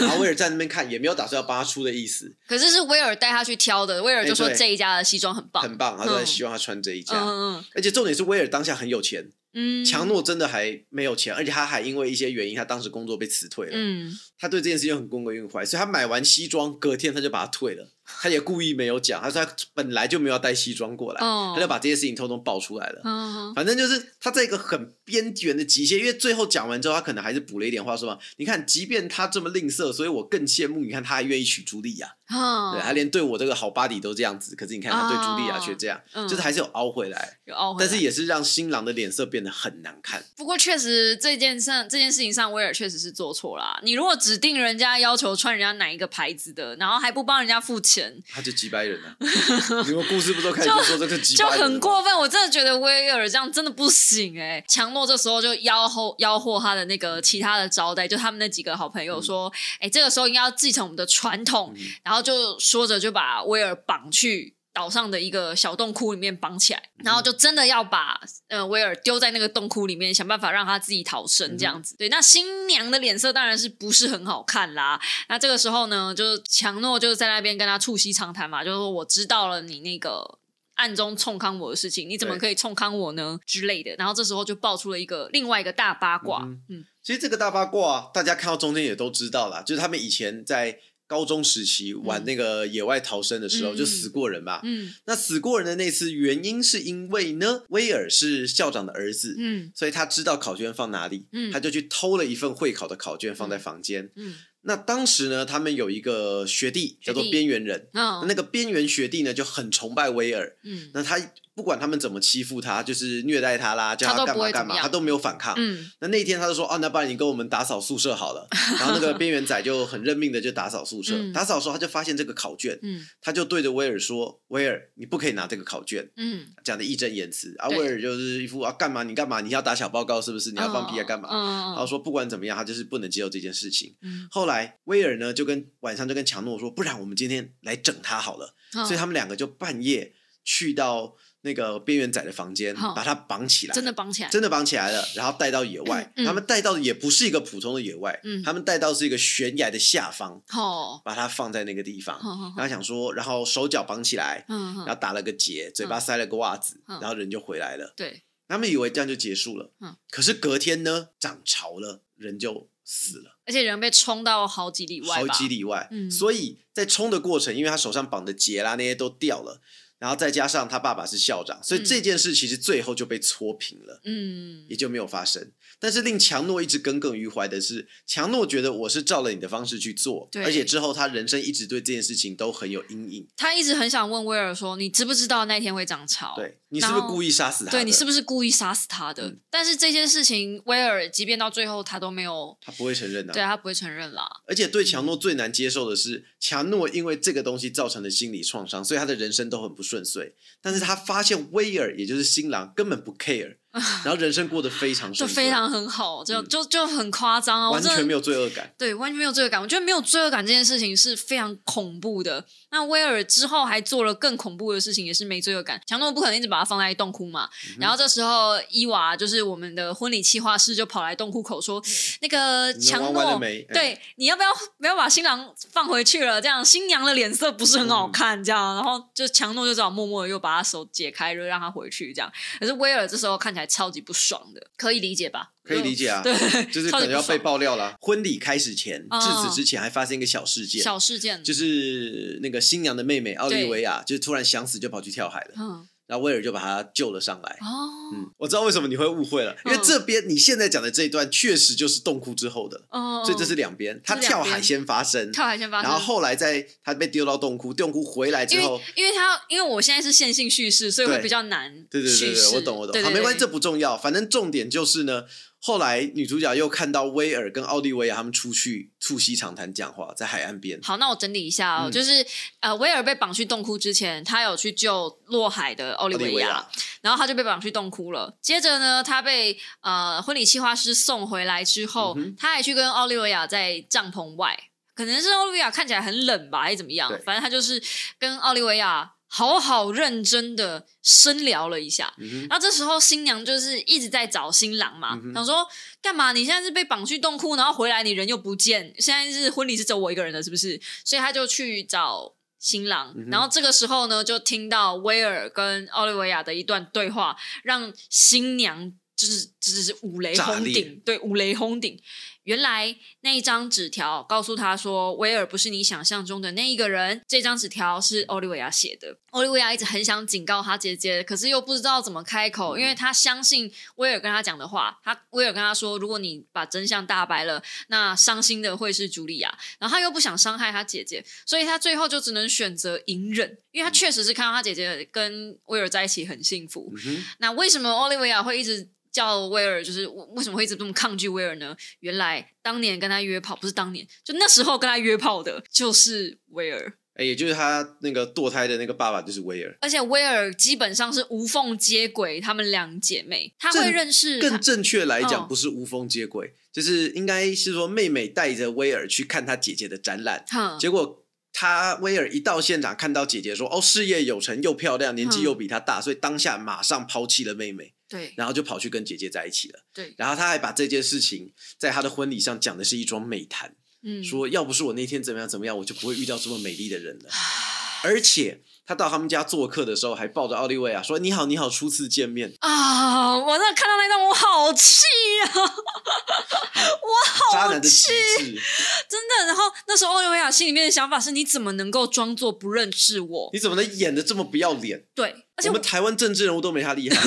然后威尔在那边看，也没有打算要帮他出的意思，可是是威尔带他去挑的，威尔就说这一家的西装很棒，很棒，他说嗯希望他穿这一家，嗯而且重点是威尔当下很有钱，嗯。嗯，强诺真的还没有钱，而且他还因为一些原因，他当时工作被辞退了。嗯。他对这件事情很耿耿于怀，所以他买完西装，隔天他就把它退了。他也故意没有讲，他说他本来就没有要带西装过来，哦他就把这些事情通通爆出来了。嗯反正就是他在一个很边缘的极限，因为最后讲完之后，他可能还是补了一点话，说嘛，你看，即便他这么吝啬，所以我更羡慕。你看，他还愿意娶朱莉亚，嗯，对他连对我这个好巴底都这样子，可是你看他对茱莉亚却这样，嗯就是还是有凹回来，有凹回来但是也是让新郎的脸色变得很难看。不过确实这件上这件事情上，威尔确实是做错了。你如果指定人家要求穿人家哪一个牌子的，然后还不帮人家付钱，他就几百人啊！你们故事不都开始就说这个几就百人吗很过分。我真的觉得威尔这样真的不行哎、强诺这时候就吆喝吆喝他的那个其他的招待，就他们那几个好朋友说，哎、这个时候应该要继承我们的传统，嗯然后就说着就把威尔绑去。岛上的一个小洞窟里面绑起来，然后就真的要把呃威尔丢在那个洞窟里面，想办法让他自己逃生，这样子。对，那新娘的脸色当然是不是很好看啦。那这个时候呢，就是强诺就在那边跟他促膝长谈嘛，就是说我知道了你那个暗中冲康我的事情，你怎么可以冲康我呢之类的。然后这时候就爆出了一个另外一个大八卦，嗯嗯其实这个大八卦，大家看到中间也都知道啦，就是他们以前在高中时期玩那个野外逃生的时候，嗯。就死过人嘛。嗯。那死过人的那次原因是因为呢，威尔是校长的儿子，嗯。所以他知道考卷放哪里，嗯。他就去偷了一份会考的考卷放在房间。嗯。那当时呢，他们有一个学弟叫做边缘人，嗯。那个边缘学弟呢就很崇拜威尔，嗯。那他不管他们怎么欺负他，就是虐待他啦，叫他干嘛干嘛，他都没有反抗。嗯那那一天他就说：“哦，那不然你跟我们打扫宿舍好了。”然后那个 边缘仔就很认命的就打扫宿舍。嗯打扫的时候他就发现这个考卷，嗯他就对着威尔说：“威尔，你不可以拿这个考卷。嗯，”讲的义正言辞。啊，威尔就是一副啊干嘛你干嘛你要打小报告是不是？你要放屁啊干嘛？嗯然后说不管怎么样，他就是不能接受这件事情。嗯后来威尔呢就跟晚上就跟强诺说：“不然我们今天来整他好了。”嗯所以他们两个就半夜去到那个边缘仔的房间，好把他绑起来。真的绑起来，真的绑起来了，然后带到野外。他们带到的也不是一个普通的野外，嗯他们带到是一个悬崖的下方，哦，把它放在那个地方。然后想说，然后手脚绑起来，嗯然后打了个结，嘴巴塞了个袜子，嗯然后人就回来了。对，他们以为这样就结束了，嗯可是隔天呢，涨潮了，人就死了。而且人被冲到好几里外好，几里外，嗯所以在冲的过程，因为他手上绑的结啦那些都掉了，然后再加上他爸爸是校长，所以嗯这件事其实最后就被搓平了。嗯也就没有发生。但是令强诺一直耿耿于怀的是，强诺觉得我是照了你的方式去做，而且之后他人生一直对这件事情都很有阴影。他一直很想问威尔说：“你知不知道那天会涨潮？对你是不是故意杀死他的？对你是不是故意杀死他的？”嗯但是这些事情，威尔即便到最后他都没有，他不会承认的、对他不会承认啦。而且对强诺最难接受的是，强诺因为这个东西造成的心理创伤，所以他的人生都很不顺遂。但是他发现威尔，也就是新郎，根本不 care，、然后人生过得非常就，非常很好，就就就很夸张啊！完全没有罪恶感。对，完全没有罪恶感。我觉得没有罪恶感这件事情是非常恐怖的。那威尔之后还做了更恐怖的事情，也是没罪恶感。强诺不可能一直把他放在洞窟嘛。然后这时候伊娃就是我们的婚礼企划师，就跑来洞窟口说：“那个强诺对，你要不要不要把新郎放回去了？这样新娘的脸色不是很好看。这样，然后就强诺就只好默默的又把他手解开，就让他回去。这样，可是威尔这时候看起来超级不爽的，可以理解吧？可以理解啊，对，就是可能要被爆料了。婚礼开始前，哦至此之前还发生一个小事件，小事件，就是那个新娘的妹妹奥利维亚，就是突然想死就跑去跳海了，嗯然后威尔就把他救了上来。哦，嗯，我知道为什么你会误会了，因为嗯这边你现在讲的这一段确实就是洞窟之后的，哦，所以这是两边，他跳海先发生，跳海先发生，然后后来在他被丢到洞窟，洞窟回来之后。因为他因为我现在是线性叙事，所以会比较难对对对对，我懂我懂，好，没关系，这不重要，反正重点就是呢，后来女主角又看到威尔跟奥利维亚他们出去促膝长谈讲话，在海岸边，好，那我整理一下哦，嗯。就是呃，威尔被绑去洞窟之前，他有去救落海的奥利维亚然后他就被绑去洞窟了。接着呢，他被呃婚礼企划师送回来之后，嗯他还去跟奥利维亚在帐篷外，可能是奥利维亚看起来很冷吧，还是怎么样？反正他就是跟奥利维亚好好认真的深聊了一下。然后这时候新娘就是一直在找新郎嘛，嗯想说干嘛？你现在是被绑去洞窟，然后回来你人又不见，现在是婚礼是只有我一个人的，是不是？所以他就去找新郎，嗯然后这个时候呢，就听到威尔跟奥利维亚的一段对话，让新娘就是就是五雷轰顶，对，五雷轰顶。原来那一张纸条告诉他说，威尔不是你想象中的那一个人。这张纸条是奥利维亚写的。奥利维亚一直很想警告他姐姐，可是又不知道怎么开口，因为他相信威尔跟他讲的话。他威尔跟他说，如果你把真相大白了，那伤心的会是茱莉亚。然后他又不想伤害他姐姐，所以他最后就只能选择隐忍，因为他确实是看到他姐姐跟威尔在一起很幸福。嗯，那为什么奥利维亚会一直叫威尔，就是为为什么会一直这么抗拒威尔呢？原来当年跟他约炮，不是当年，就那时候跟他约炮的就是威尔，哎，也就是他那个堕胎的那个爸爸就是威尔，而且威尔基本上是无缝接轨他们两姐妹，他会认识更正确来讲，嗯。不是无缝接轨，就是应该是说妹妹带着威尔去看她姐姐的展览，哼。结果他威尔一到现场，看到姐姐说：“哦，事业有成又漂亮，年纪又比她大，所以当下马上抛弃了妹妹，对然后就跑去跟姐姐在一起了。对，然后他还把这件事情在他的婚礼上讲的是一桩美谈，嗯，说要不是我那天怎么样怎么样，我就不会遇到这么美丽的人了。而且他到他们家做客的时候，还抱着奥利维亚说：“你好，你好，初次见面。啊！我那看到那段我好气啊，”我好气，真的。然后那时候奥利维亚心里面的想法是：你怎么能够装作不认识我？你怎么能演的这么不要脸？对，而且我们台湾政治人物都没他厉害。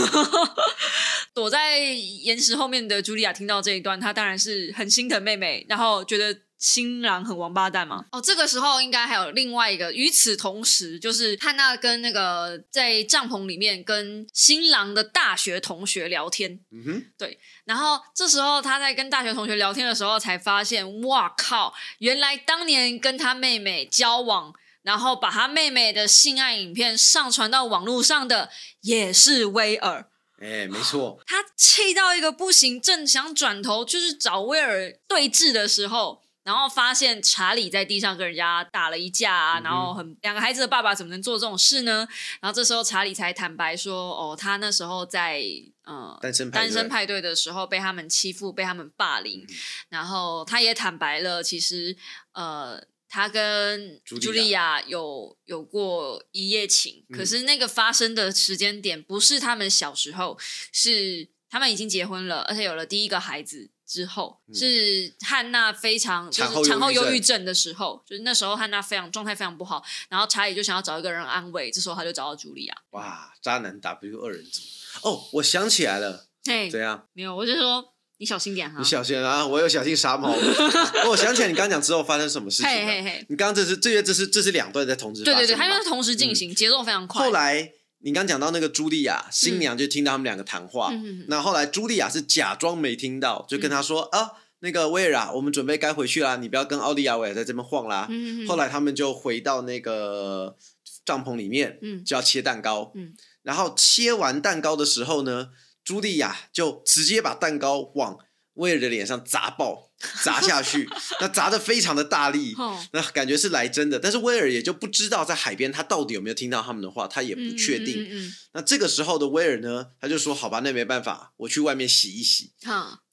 躲在岩石后面的茱莉亚听到这一段，她当然是很心疼妹妹，然后觉得新郎很王八蛋嘛。哦，这个时候应该还有另外一个，与此同时，就是汉娜跟那个在帐篷里面跟新郎的大学同学聊天，嗯哼，对然后这时候他在跟大学同学聊天的时候，才发现，哇靠，原来当年跟他妹妹交往。然后把他妹妹的性爱影片上传到网络上的也是威尔，哎，没错，他气到一个不行，正想转头就是找威尔对峙的时候，然后发现查理在地上跟人家打了一架啊，嗯然后很两个孩子的爸爸怎么能做这种事呢？然后这时候查理才坦白说，哦，他那时候在呃单身派对单身派对的时候被他们欺负，被他们霸凌，嗯然后他也坦白了，其实呃。他跟茱莉亚有有过一夜情，嗯可是那个发生的时间点不是他们小时候，是他们已经结婚了，而且有了第一个孩子之后，是汉娜非常就是产后忧郁症忧郁症的时候，就是那时候汉娜非常状态非常不好，然后查理就想要找一个人安慰，这时候他就找到茱莉亚。哇，渣男 W 二人组。哦，我想起来了，嘿怎，样？没有，我就说你小心点哈你。小心啊！我有小心杀猫。哦我想起来，你刚讲之后发生什么事情了？嘿嘿嘿，你刚刚这是这些这是这是两段在同时对对对，发生的嘛他因为是同时进行，节奏非常快。后来你刚讲到那个茱莉亚新娘就听到他们两个谈话，那后来茱莉亚是假装没听到，就跟他说、啊，那个威尔啊，我们准备该回去啦，你不要跟奥利亚维尔在这边晃啦。后来他们就回到那个帐篷里面，嗯就要切蛋糕，嗯然后切完蛋糕的时候呢，茱莉亚就直接把蛋糕往威尔的脸上砸爆，砸下去，那砸的非常的大力，哦那感觉是来真的。但是威尔也就不知道在海边他到底有没有听到他们的话，他也不确定。嗯嗯那这个时候的威尔呢，他就说：“好吧，那没办法，我去外面洗一洗。”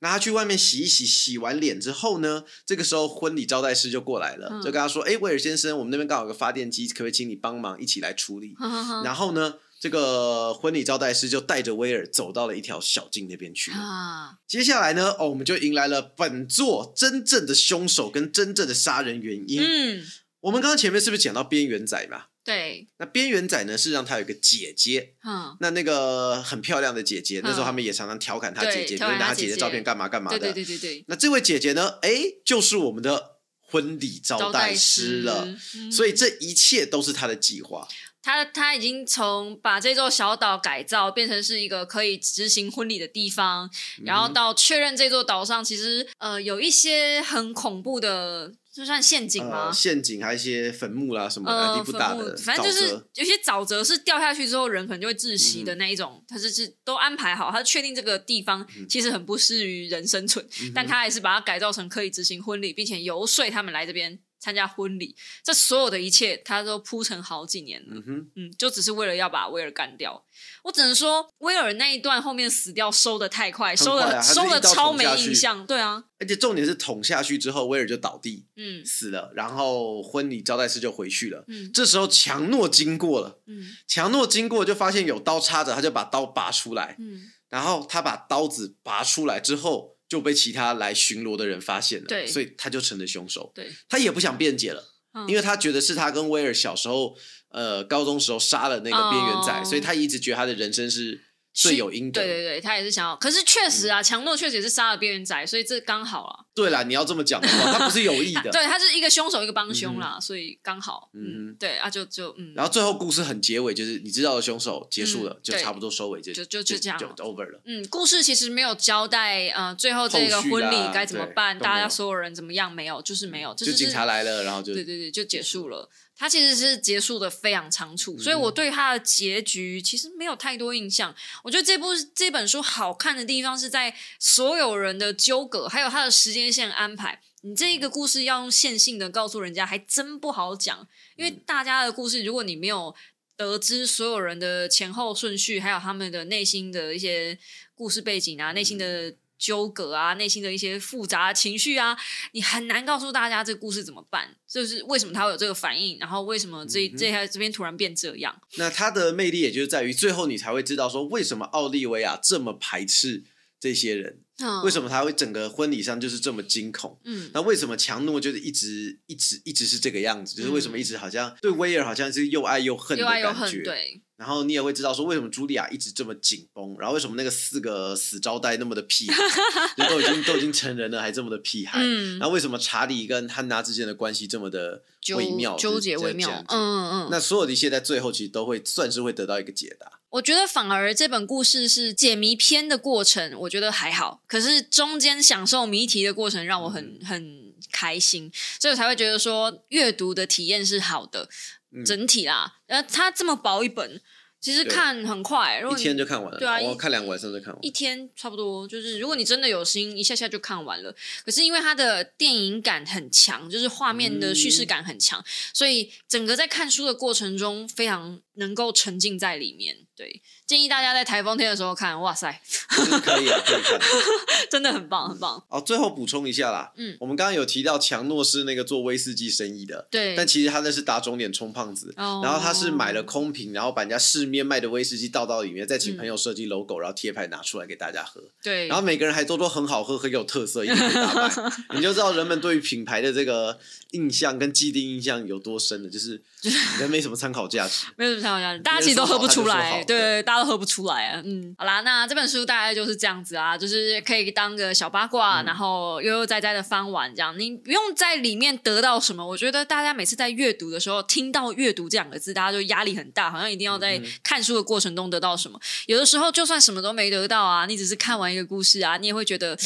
那他去外面洗一洗，洗完脸之后呢，这个时候婚礼招待师就过来了，嗯就跟他说：“哎、威尔先生，我们那边刚好有个发电机，可不可以请你帮忙一起来处理？”然后呢，这个婚礼招待师就带着威尔走到了一条小径那边去了。啊，接下来呢，哦，我们就迎来了本座真正的凶手跟真正的杀人原因。嗯，我们刚刚前面是不是讲到边缘仔嘛？对，那边缘仔呢，是让他有一个姐姐，嗯，那那个很漂亮的姐姐，那时候嗯他们也常常调侃他姐姐，比调如拿他姐姐照片干嘛干嘛的。对对对对对，那这位姐姐呢？哎，就是我们的婚礼招待师了。嗯所以这一切都是他的计划。他他已经从把这座小岛改造变成是一个可以执行婚礼的地方，然嗯后到确认这座岛上其实呃有一些很恐怖的，就算陷阱吗？呃，？陷阱还有一些坟墓啦什么的，呃，不大的，反正就是有些沼泽是掉下去之后人可能就会窒息嗯的那一种，他是是都安排好，他确定这个地方嗯其实很不适于人生存，但他还是把它改造成可以执行婚礼，并且游说他们来这边参加婚礼。这所有的一切，他都铺成好几年了。嗯哼，嗯，就只是为了要把威尔干掉。我只能说，威尔那一段后面死掉收的太快，收的、很快啊他是收的超没印象。对啊，而且重点是捅下去之后，威尔就倒地嗯死了，然后婚礼招待师就回去了。嗯这时候强诺经过了，嗯强诺经过就发现有刀插着，他就把刀拔出来，嗯，然后他把刀子拔出来之后，就被其他来巡逻的人发现了，对所以他就成了凶手。对，他也不想辩解了，嗯因为他觉得是他跟威尔小时候，呃，高中时候杀了那个边缘仔，哦所以他一直觉得他的人生是罪有应得。对对对，他也是想要，可是确实啊，强诺确实也是杀了边缘仔，所以这刚好啊。对啦，你要这么讲的话，他不是有意的。对，他是一个凶手，一个帮凶啦，所以刚好。嗯对啊，就就嗯，然后最后故事很结尾，就是你知道的凶手结束了，嗯就差不多收尾，就就就就这样就 over 了。嗯，故事其实没有交代，呃，最后这个婚礼啦该怎么对办，大家所有人怎么样，没有，就是没有，就是警察来了，然后就对对对，就结束了。它其实是结束的非常仓促，嗯所以我对它的结局其实没有太多印象。我觉得这部这本书好看的地方是在所有人的纠葛，还有它的时间线安排。你这一个故事要用线性的告诉人家，还真不好讲，因为大家的故事，如果你没有得知所有人的前后顺序，还有他们的内心的一些故事背景啊，内心的纠葛啊，内心的一些复杂情绪啊，你很难告诉大家这个故事怎么办，就是为什么他会有这个反应，然后为什么这嗯这下这边突然变这样。那他的魅力也就是在于最后你才会知道说为什么奥利维亚这么排斥这些人，嗯为什么他会整个婚礼上就是这么惊恐。嗯那为什么强诺就是一直一直一直是这个样子？就是为什么一直好像对威尔好像是又爱又恨的又爱又恨，感觉？对，然后你也会知道说为什么茱莉亚一直这么紧绷，然后为什么那个四个死招待那么的屁孩，就都已经都已经成人了还这么的屁孩。嗯然，后为什么查理跟汉娜之间的关系这么的微妙、纠结微妙嗯嗯嗯。那所有的一切在最后其实都会算是会得到一个解答。我觉得反而这本故事是解谜篇的过程，我觉得还好。可是中间享受谜题的过程让我很、嗯很开心，所以我才会觉得说阅读的体验是好的。嗯整体啦，呃，它这么薄一本，其实看很快，如一果你天就看完了，对啊一我看两个晚上就看完。一天差不多，就是如果你真的有心，一下下就看完了。可是因为它的电影感很强，就是画面的叙事感很强，所以整个在看书的过程中非常能够沉浸在里面。对，建议大家在台风天的时候看，哇塞，就是可以啊，可以看。真的很棒，很棒。哦，最后补充一下啦，嗯我们刚刚有提到强诺是那个做威士忌生意的，对，但其实他那是打肿脸充胖子。哦然后他是买了空瓶，然后把人家市面卖的威士忌倒到里面，再请嗯朋友设计 logo，、然后贴牌拿出来给大家喝。对，然后每个人还都说很好喝，很有特色，一定可以大 卖。你就知道人们对于品牌的这个印象跟既定印象有多深了，就是 人没什么参考价值。没有什么参考价值，大家其实都喝不出来，对，大家都喝不出来啊。嗯，好啦，那这本书大概就是这样子啊，就是可以当个小八嗯卦，然后悠悠哉哉的翻完这样。你不用在里面得到什么，我觉得大家每次在阅读的时候，听到“阅读”这两个字，大家就压力很大，好像一定要嗯在看书的过程中得到什么。有的时候就算什么都没得到啊，你只是看完一个故事啊，你也会觉得，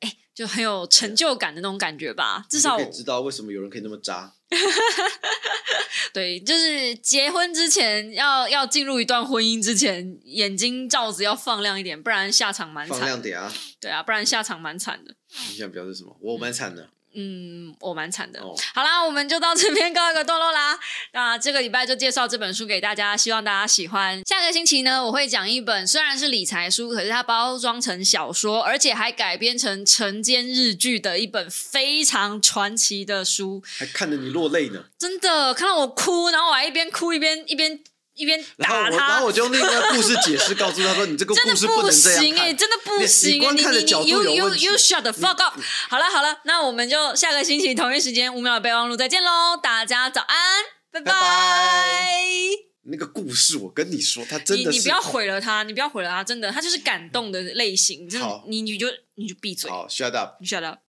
哎，就很有成就感的那种感觉吧。至少你就可以知道为什么有人可以那么渣。对 对，就是结婚之前要要进入一段婚姻之前，眼睛罩子要放亮一点，不然下场蛮放惨。亮点啊！对啊，不然下场蛮惨的。你想表示什么？我蛮惨的。嗯，我蛮惨的。哦好啦，我们就到这边告一个段落啦。那这个礼拜就介绍这本书给大家，希望大家喜欢。下个星期呢，我会讲一本虽然是理财书，可是它包装成小说，而且还改编成晨间日剧的一本非常传奇的书。还看得你落泪呢。真的看到我哭，然后我还一边哭一边一边一边然后我，然后。我就用另一个故事解释告诉他说：“你这个 故事能这样行哎、看。真的不行哎、你光看的你你角度 you 有 you 问题 you shut the fuck up！好了好了，那我们就下个星期同一时间五秒的备忘录再见喽，大家早安，拜拜拜那个故事，我跟你说，他真的是你你不要毁了他，你不要毁了他，真的，他就是感动的类型，真的，你你就你就闭嘴，好，shut up。你 shut up。